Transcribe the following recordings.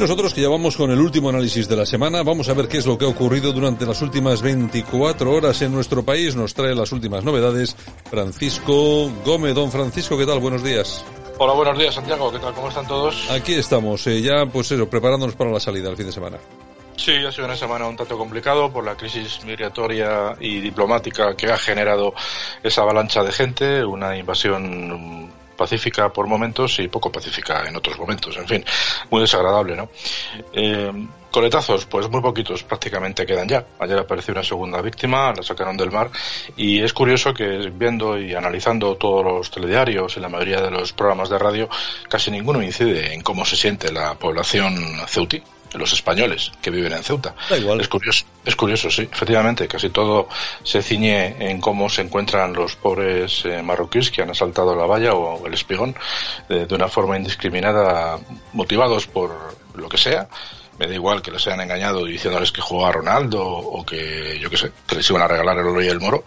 nosotros que ya vamos con el último análisis de la semana, vamos a ver qué es lo que ha ocurrido durante las últimas 24 horas en nuestro país. Nos trae las últimas novedades Francisco Gómez. Don Francisco, ¿qué tal? Buenos días. Hola, buenos días, Santiago. ¿Qué tal? ¿Cómo están todos? Aquí estamos, eh, ya pues eso, preparándonos para la salida del fin de semana. Sí, ha sido una semana un tanto complicado por la crisis migratoria y diplomática que ha generado esa avalancha de gente, una invasión pacífica por momentos y poco pacífica en otros momentos. En fin, muy desagradable, ¿no? Eh, coletazos, pues muy poquitos prácticamente quedan ya. Ayer apareció una segunda víctima, la sacaron del mar y es curioso que viendo y analizando todos los telediarios y la mayoría de los programas de radio, casi ninguno incide en cómo se siente la población ceutí los españoles que viven en Ceuta. igual. Es curioso, es curioso, sí, efectivamente, casi todo se ciñe en cómo se encuentran los pobres eh, marroquíes que han asaltado la valla o el espigón eh, de una forma indiscriminada, motivados por lo que sea, me da igual que les hayan engañado diciéndoles que jugaba Ronaldo o que, yo qué sé, que les iban a regalar el oro y el moro,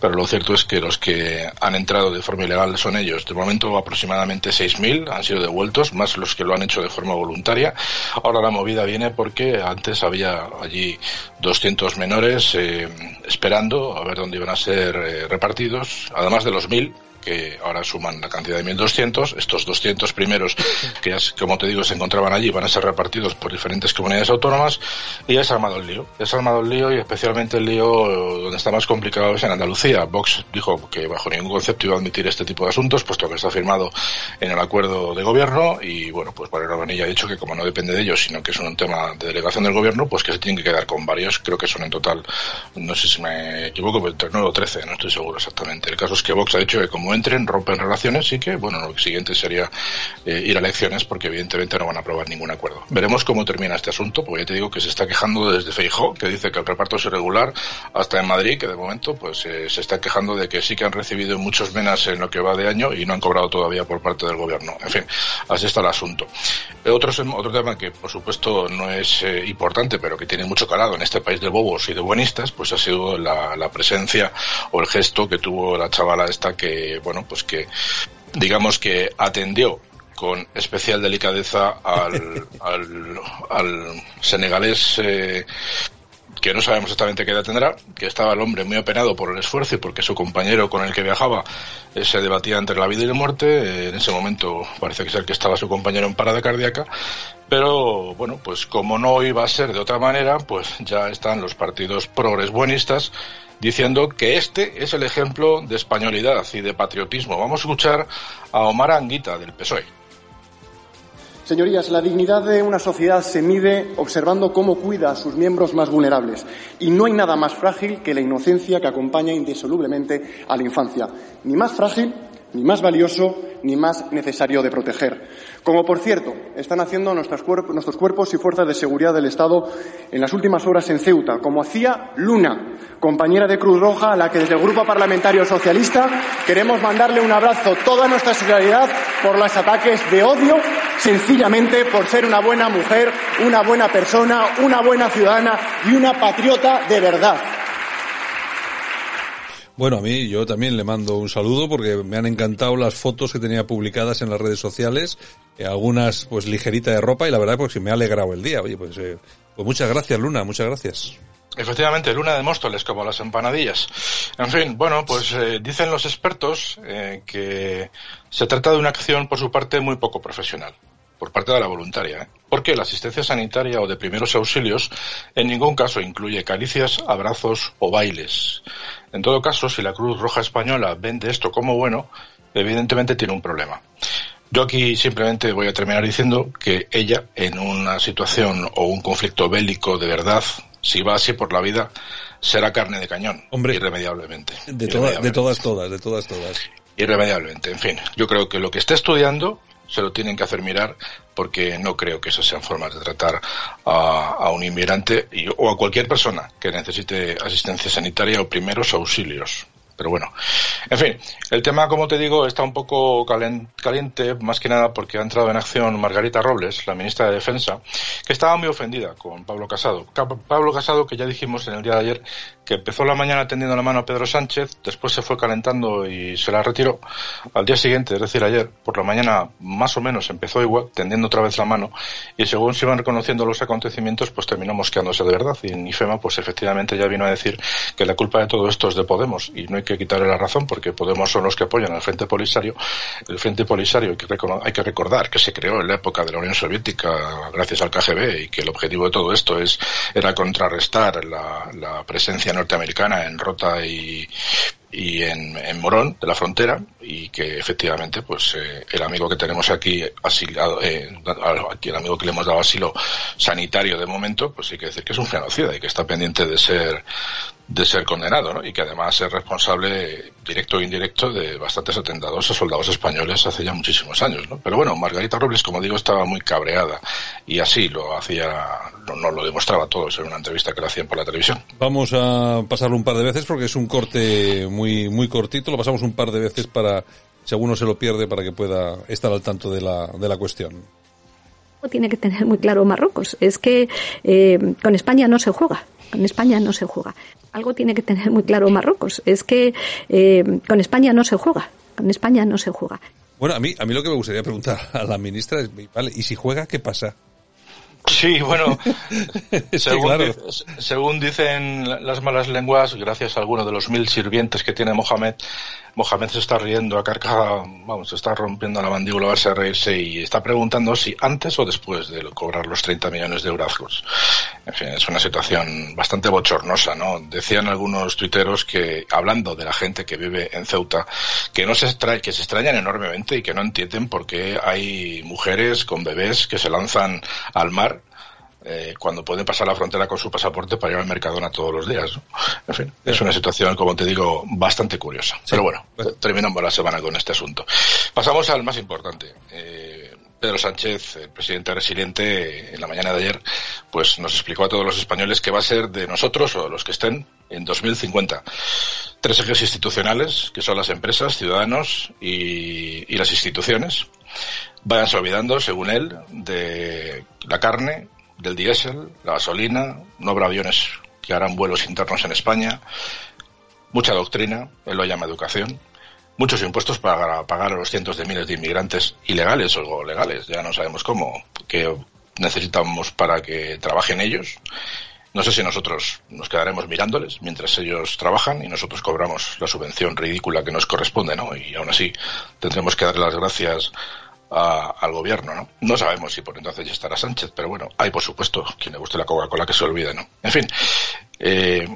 pero lo cierto es que los que han entrado de forma ilegal son ellos. De momento aproximadamente 6.000 han sido devueltos, más los que lo han hecho de forma voluntaria. Ahora la movida viene porque antes había allí 200 menores eh, esperando a ver dónde iban a ser eh, repartidos, además de los 1.000 que ahora suman la cantidad de 1.200. Estos 200 primeros, que ya, como te digo, se encontraban allí, van a ser repartidos por diferentes comunidades autónomas y ya ha armado el lío. Ha armado el lío y especialmente el lío donde está más complicado es en Andalucía. Vox dijo que bajo ningún concepto iba a admitir este tipo de asuntos, puesto que está firmado en el acuerdo de gobierno y, bueno, pues Valero Vanilla ha dicho que como no depende de ellos, sino que es un tema de delegación del gobierno, pues que se tienen que quedar con varios. Creo que son en total, no sé si me equivoco, pero entre 9 o 13, no estoy seguro exactamente. El caso es que Vox ha dicho que como entren, rompen relaciones y que, bueno, lo siguiente sería eh, ir a elecciones porque evidentemente no van a aprobar ningún acuerdo. Veremos cómo termina este asunto, porque ya te digo que se está quejando desde Feijó, que dice que el reparto es irregular, hasta en Madrid, que de momento pues eh, se está quejando de que sí que han recibido muchos menas en lo que va de año y no han cobrado todavía por parte del gobierno. En fin, así está el asunto. Otro, otro tema que, por supuesto, no es eh, importante, pero que tiene mucho calado en este país de bobos y de buenistas, pues ha sido la presencia o el gesto que tuvo la chavala esta que, bueno, pues que digamos que atendió con especial delicadeza al, al, al senegalés eh, que no sabemos exactamente qué edad tendrá, que estaba el hombre muy apenado por el esfuerzo y porque su compañero con el que viajaba eh, se debatía entre la vida y la muerte. Eh, en ese momento parece que ser que estaba su compañero en parada cardíaca, pero bueno, pues como no iba a ser de otra manera, pues ya están los partidos progres buenistas diciendo que este es el ejemplo de españolidad y de patriotismo. Vamos a escuchar a Omar Anguita del PSOE. Señorías, la dignidad de una sociedad se mide observando cómo cuida a sus miembros más vulnerables. Y no hay nada más frágil que la inocencia que acompaña indisolublemente a la infancia. Ni más frágil, ni más valioso, ni más necesario de proteger. Como, por cierto, están haciendo nuestros, cuerpos, y fuerzas de seguridad del Estado en las últimas horas en Ceuta, como hacía Luna, compañera de Cruz Roja, a la que desde el Grupo Parlamentario Socialista queremos mandarle un abrazo, toda nuestra solidaridad por los ataques de odio, sencillamente por ser una buena mujer, una buena persona, una buena ciudadana y una patriota de verdad. Bueno, a mí yo también le mando un saludo porque me han encantado las fotos que tenía publicadas en las redes sociales, eh, algunas pues ligerita de ropa y la verdad pues me ha alegrado el día. Oye, pues, eh, pues muchas gracias Luna, muchas gracias. Efectivamente, luna de Móstoles, como las empanadillas. En fin, bueno, pues eh, dicen los expertos eh, que se trata de una acción por su parte muy poco profesional, por parte de la voluntaria, ¿eh? porque la asistencia sanitaria o de primeros auxilios en ningún caso incluye caricias, abrazos o bailes. En todo caso, si la Cruz Roja Española vende esto como bueno, evidentemente tiene un problema. Yo aquí simplemente voy a terminar diciendo que ella, en una situación o un conflicto bélico de verdad, si va así por la vida, será carne de cañón. Hombre, irremediablemente. De, toda, de todas, todas, de todas, todas. Irremediablemente. En fin, yo creo que lo que está estudiando se lo tienen que hacer mirar porque no creo que esas sean formas de tratar a, a un inmigrante y, o a cualquier persona que necesite asistencia sanitaria o primeros auxilios. Pero bueno, en fin, el tema, como te digo, está un poco caliente, más que nada porque ha entrado en acción Margarita Robles, la ministra de Defensa, que estaba muy ofendida con Pablo Casado. Pablo Casado, que ya dijimos en el día de ayer, que empezó la mañana tendiendo la mano a Pedro Sánchez, después se fue calentando y se la retiró. Al día siguiente, es decir, ayer, por la mañana, más o menos empezó igual, tendiendo otra vez la mano, y según se iban reconociendo los acontecimientos, pues terminó mosqueándose de verdad. Y en pues efectivamente ya vino a decir que la culpa de todo esto es de Podemos, y no hay que quitarle la razón, porque Podemos son los que apoyan al Frente Polisario. El Frente Polisario hay que, hay que recordar que se creó en la época de la Unión Soviética, gracias al KGB, y que el objetivo de todo esto es era contrarrestar la, presencia norteamericana en Rota y, en, Morón de la frontera y que efectivamente pues eh, el amigo que tenemos aquí asilado eh, aquí el amigo que le hemos dado asilo sanitario de momento pues hay que decir que es un genocida y que está pendiente de ser de ser condenado ¿no? y que además es responsable directo e indirecto de bastantes atentados a soldados españoles hace ya muchísimos años ¿no? pero bueno Margarita Robles como digo estaba muy cabreada y así lo hacía no, lo demostraba todo en una entrevista que le hacían por la televisión vamos a pasarlo un par de veces porque es un corte muy muy cortito lo pasamos un par de veces para si alguno se lo pierde para que pueda estar al tanto de la, de la cuestión tiene que tener muy claro Marruecos es que eh, con España no se juega con España no se juega. Algo tiene que tener muy claro Marruecos, es que eh, con España no se juega, con España no se juega. Bueno, a mí, a mí lo que me gustaría preguntar a la ministra es, vale, ¿y si juega qué pasa? Sí, bueno, según, dicen las malas lenguas, gracias a alguno de los mil sirvientes que tiene Mohamed, Mohamed se está riendo a carcajada, vamos, se está rompiendo la mandíbula a reírse y está preguntando si antes o después de cobrar los 30 millones de euros. En fin, es una situación bastante bochornosa, ¿no? Decían algunos tuiteros que, hablando de la gente que vive en Ceuta, que no se extra que se extrañan enormemente y que no entienden por qué hay mujeres con bebés que se lanzan al mar eh, cuando pueden pasar la frontera con su pasaporte para ir al Mercadona todos los días. En fin, es una situación, como te digo, bastante curiosa. Pero bueno, terminamos la semana con este asunto. Pasamos al más importante. Eh, Pedro Sánchez, el presidente resiliente, en la mañana de ayer, pues nos explicó a todos los españoles que va a ser de nosotros o los que estén en 2050. Tres ejes institucionales, que son las empresas, ciudadanos y, las instituciones, vayan olvidando, según él, de la carne, del diésel, la gasolina, no habrá aviones que harán vuelos internos en España, mucha doctrina, él lo llama educación, muchos impuestos para pagar a los cientos de miles de inmigrantes ilegales o legales, ya no sabemos cómo, que necesitamos para que trabajen ellos. No sé si nosotros nos quedaremos mirándoles mientras ellos trabajan y nosotros cobramos la subvención ridícula que nos corresponde, ¿no? Y aún así tendremos que darle las gracias al gobierno, ¿no? No sabemos si por entonces ya estará Sánchez, pero bueno, hay por supuesto quien le guste la Coca-Cola que se olvide, ¿no? En fin, eh,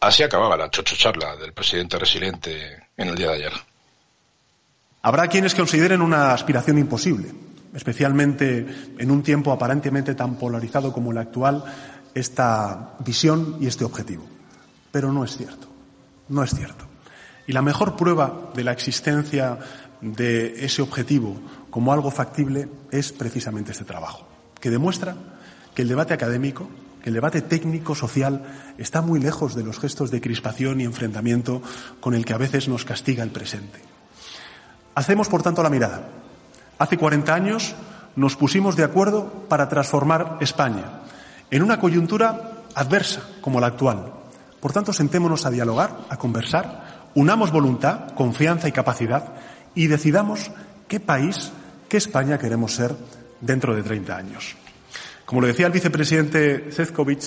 así acababa la chocho charla del presidente resiliente en el día de ayer. Habrá quienes consideren una aspiración imposible, especialmente en un tiempo aparentemente tan polarizado como el actual, esta visión y este objetivo. Pero no es cierto, no es cierto. Y la mejor prueba de la existencia de ese objetivo como algo factible es precisamente este trabajo, que demuestra que el debate académico, que el debate técnico, social, está muy lejos de los gestos de crispación y enfrentamiento con el que a veces nos castiga el presente. Hacemos, por tanto, la mirada. Hace 40 años nos pusimos de acuerdo para transformar España en una coyuntura adversa como la actual. Por tanto, sentémonos a dialogar, a conversar, unamos voluntad, confianza y capacidad y decidamos qué país, qué España queremos ser dentro de 30 años. Como lo decía el vicepresidente Zezkovic,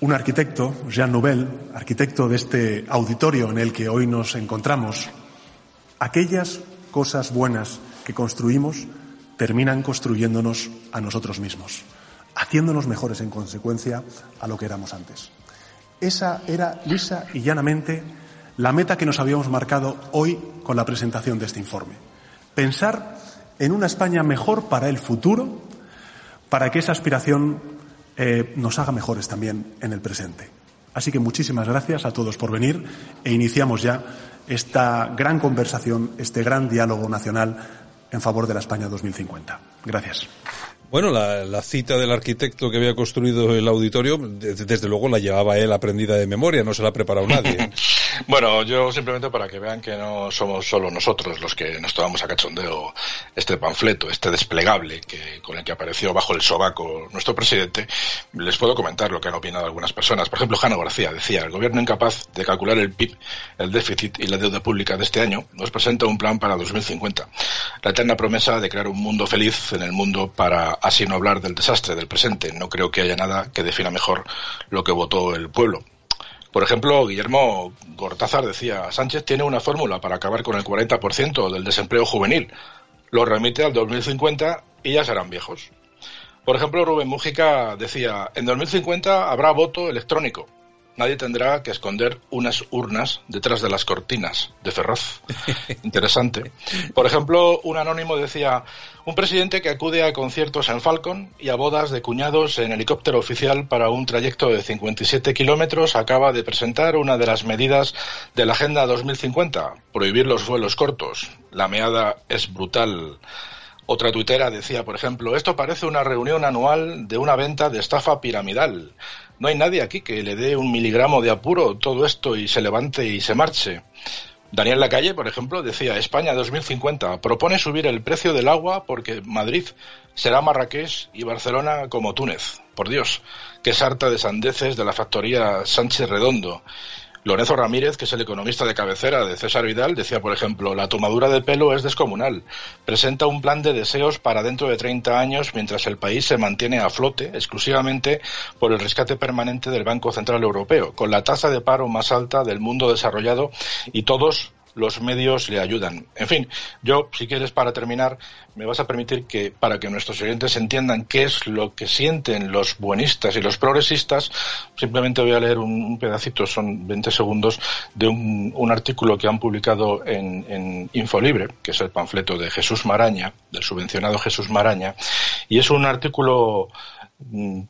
un arquitecto, Jean Nouvel, arquitecto de este auditorio en el que hoy nos encontramos, aquellas cosas buenas que construimos terminan construyéndonos a nosotros mismos, haciéndonos mejores en consecuencia a lo que éramos antes. Esa era lisa y llanamente la meta que nos habíamos marcado hoy con la presentación de este informe. Pensar en una España mejor para el futuro, para que esa aspiración eh, nos haga mejores también en el presente. Así que muchísimas gracias a todos por venir e iniciamos ya esta gran conversación, este gran diálogo nacional en favor de la España 2050. Gracias. Bueno, la, cita del arquitecto que había construido el auditorio, desde, luego la llevaba él aprendida de memoria, no se la ha preparado nadie. Bueno, yo simplemente para que vean que no somos solo nosotros los que nos tomamos a cachondeo este panfleto, este desplegable que, con el que apareció bajo el sobaco nuestro presidente, les puedo comentar lo que han opinado algunas personas. Por ejemplo, Jano García decía, el gobierno incapaz de calcular el PIB, el déficit y la deuda pública de este año nos presenta un plan para 2050. La eterna promesa de crear un mundo feliz en el mundo para así no hablar del desastre del presente. No creo que haya nada que defina mejor lo que votó el pueblo. Por ejemplo, Guillermo Gortázar decía, Sánchez tiene una fórmula para acabar con el 40% del desempleo juvenil. Lo remite al 2050 y ya serán viejos. Por ejemplo, Rubén Mújica decía, en 2050 habrá voto electrónico nadie tendrá que esconder unas urnas detrás de las cortinas de Ferraz. Interesante. Por ejemplo, un anónimo decía, un presidente que acude a conciertos en Falcon y a bodas de cuñados en helicóptero oficial para un trayecto de 57 kilómetros acaba de presentar una de las medidas de la Agenda 2050, prohibir los vuelos cortos. La meada es brutal. Otra tuitera decía, por ejemplo, esto parece una reunión anual de una venta de estafa piramidal. No hay nadie aquí que le dé un miligramo de apuro todo esto y se levante y se marche. Daniel Lacalle, por ejemplo, decía España 2050 propone subir el precio del agua porque Madrid será Marrakech y Barcelona como Túnez. Por Dios, qué sarta de sandeces de la factoría Sánchez Redondo. Lorenzo Ramírez, que es el economista de cabecera de César Vidal, decía, por ejemplo, la tomadura de pelo es descomunal. Presenta un plan de deseos para dentro de 30 años mientras el país se mantiene a flote exclusivamente por el rescate permanente del Banco Central Europeo, con la tasa de paro más alta del mundo desarrollado y todos los medios le ayudan. En fin, yo, si quieres, para terminar, me vas a permitir que, para que nuestros oyentes entiendan qué es lo que sienten los buenistas y los progresistas, simplemente voy a leer un, pedacito, son 20 segundos, de un, un artículo que han publicado en, en Infolibre, que es el panfleto de Jesús Maraña, del subvencionado Jesús Maraña, y es un artículo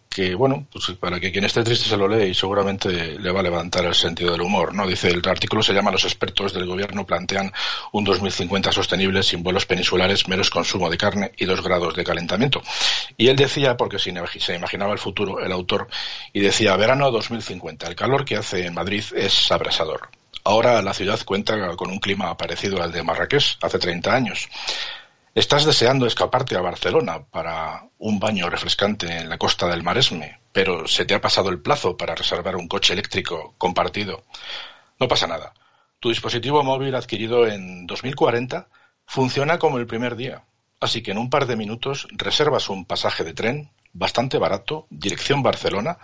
que bueno, pues para que quien esté triste se lo lee y seguramente le va a levantar el sentido del humor, ¿no? Dice, el artículo se llama Los expertos del gobierno plantean un 2050 sostenible sin vuelos peninsulares, menos consumo de carne y dos grados de calentamiento. Y él decía, porque se imaginaba el futuro, el autor, y decía, verano 2050, el calor que hace en Madrid es abrasador. Ahora la ciudad cuenta con un clima parecido al de Marrakech hace 30 años. Estás deseando escaparte a Barcelona para un baño refrescante en la costa del Maresme, pero se te ha pasado el plazo para reservar un coche eléctrico compartido. No pasa nada. Tu dispositivo móvil adquirido en 2040 funciona como el primer día. Así que en un par de minutos reservas un pasaje de tren bastante barato, dirección Barcelona,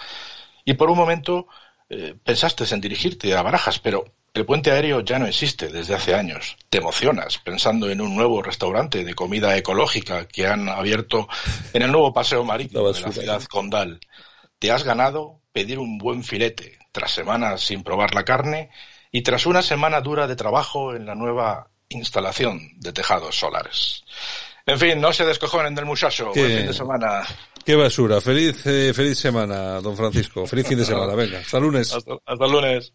y por un momento eh, pensaste en dirigirte a Barajas, pero el puente aéreo ya no existe desde hace años. Te emocionas pensando en un nuevo restaurante de comida ecológica que han abierto en el nuevo paseo marítimo de la ciudad condal. Te has ganado pedir un buen filete tras semanas sin probar la carne y tras una semana dura de trabajo en la nueva instalación de tejados solares. En fin, no se descojonen del muchacho. Buen fin de semana. Qué basura. Feliz, eh, feliz semana, don Francisco. Feliz fin de semana. Venga, hasta lunes. hasta, hasta lunes.